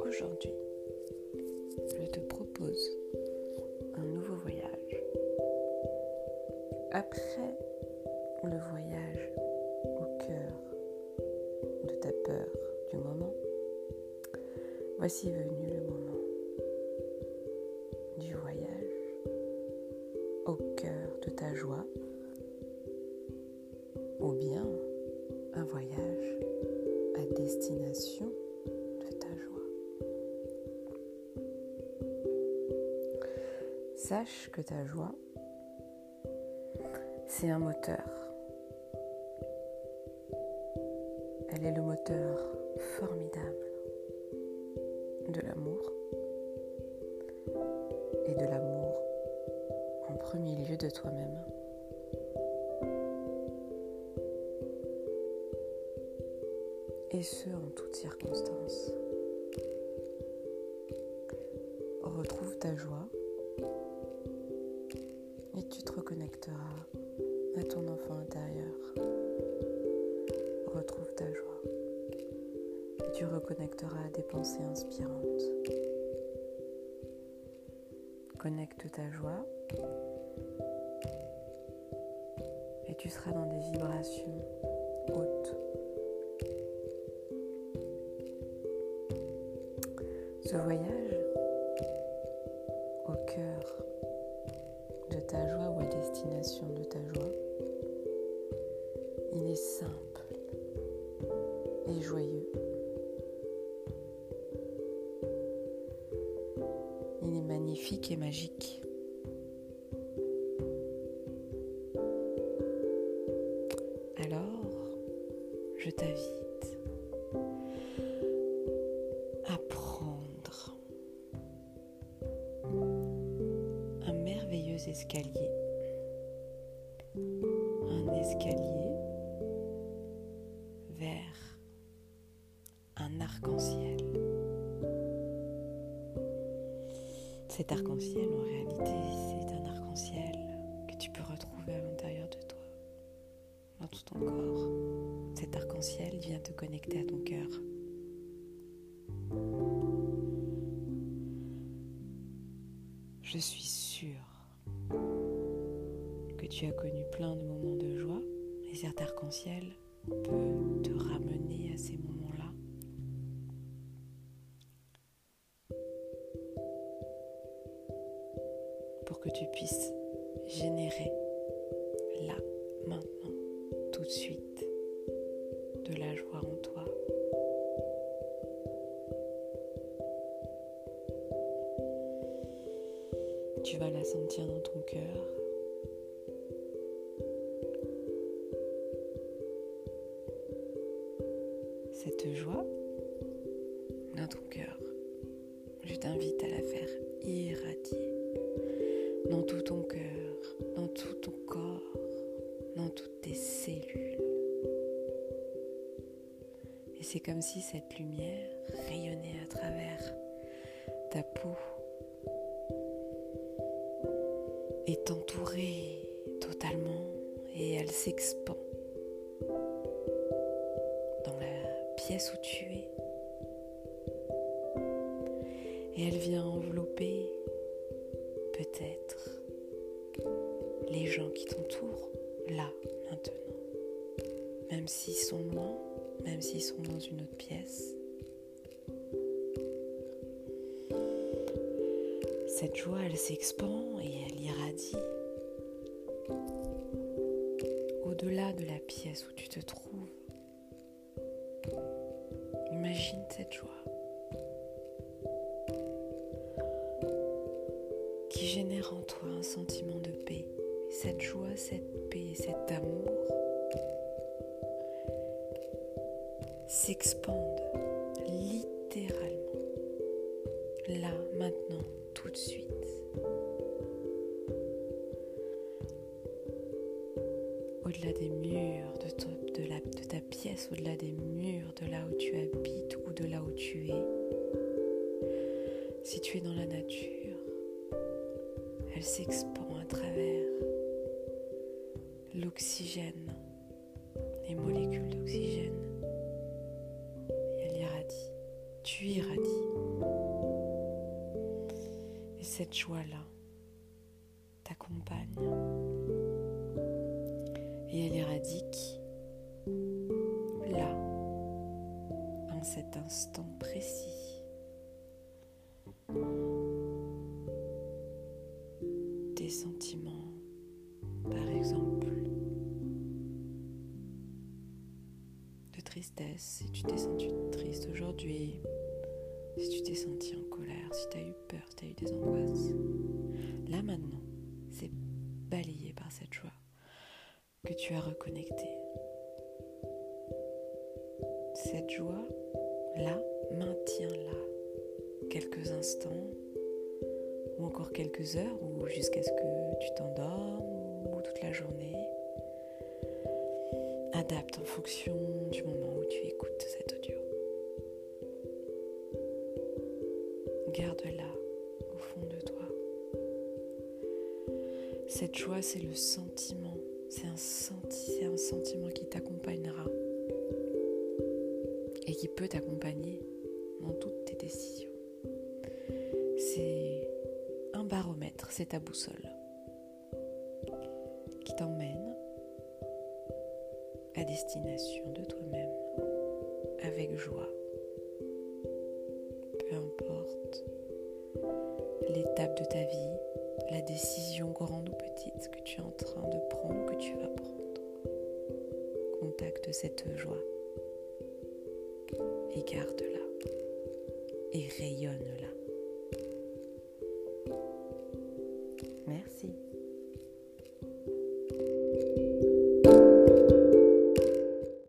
Aujourd'hui, je te propose un nouveau voyage. Après le voyage au cœur de ta peur du moment, voici venu le moment du voyage au cœur de ta joie ou bien un voyage à destination de ta joie. Sache que ta joie, c'est un moteur. Elle est le moteur formidable de l'amour et de l'amour en premier lieu de toi-même. Et ce en toutes circonstances. Retrouve ta joie et tu te reconnecteras à ton enfant intérieur. Retrouve ta joie et tu reconnecteras à des pensées inspirantes. Connecte ta joie et tu seras dans des vibrations Ce voyage au cœur de ta joie ou à destination de ta joie, il est simple et joyeux. Il est magnifique et magique. Alors, je t'invite Un escalier vers un arc-en-ciel. Cet arc-en-ciel, en réalité, c'est un arc-en-ciel que tu peux retrouver à l'intérieur de toi, dans tout ton corps. Cet arc-en-ciel vient te connecter à ton cœur. Je suis sûre tu as connu plein de moments de joie et cet arc-en-ciel peut te ramener à ces moments-là. Pour que tu puisses générer là, maintenant, tout de suite, de la joie en toi. Tu vas la sentir dans ton cœur. Cette joie dans ton cœur, je t'invite à la faire irradier dans tout ton cœur, dans tout ton corps, dans toutes tes cellules. Et c'est comme si cette lumière rayonnait à travers ta peau est entourée totalement et elle s'expand où tu es. Et elle vient envelopper peut-être les gens qui t'entourent là, maintenant. Même s'ils sont loin, même s'ils sont dans une autre pièce. Cette joie, elle s'expand et elle irradie au-delà de la pièce où tu te trouves. Imagine cette joie qui génère en toi un sentiment de paix. Cette joie, cette paix et cet amour s'expandent littéralement, là, maintenant, tout de suite. Au-delà des murs de, to- de ta pièce, au-delà des murs de là où tu habites ou de là où tu es, si tu es dans la nature, elle s'expand à travers l'oxygène les molécules d'oxygène et elle irradie. Tu irradies. Et cette joie-là t'accompagne. Et elle éradique cet instant précis. Tes sentiments, par exemple, de tristesse, si tu t'es senti triste aujourd'hui, si tu t'es senti en colère, si tu as eu peur, si tu as eu des angoisses. Là maintenant, c'est balayé par cette joie que tu as reconnecté. Cette joie, là, maintiens-la quelques instants ou encore quelques heures ou jusqu'à ce que tu t'endormes ou toute la journée. Adapte en fonction du moment où tu écoutes cet audio. Garde-la au fond de toi. Cette joie, c'est le sentiment, c'est un, un sentiment qui t'accompagnera et qui peut t'accompagner dans toutes tes décisions. C'est un baromètre, c'est ta boussole qui t'emmène à destination de toi-même avec joie. Peu importe l'étape de ta vie, la décision grande ou petite que tu es en train de prendre, que tu vas prendre. Contacte cette joie et garde-la et rayonne-la. Merci.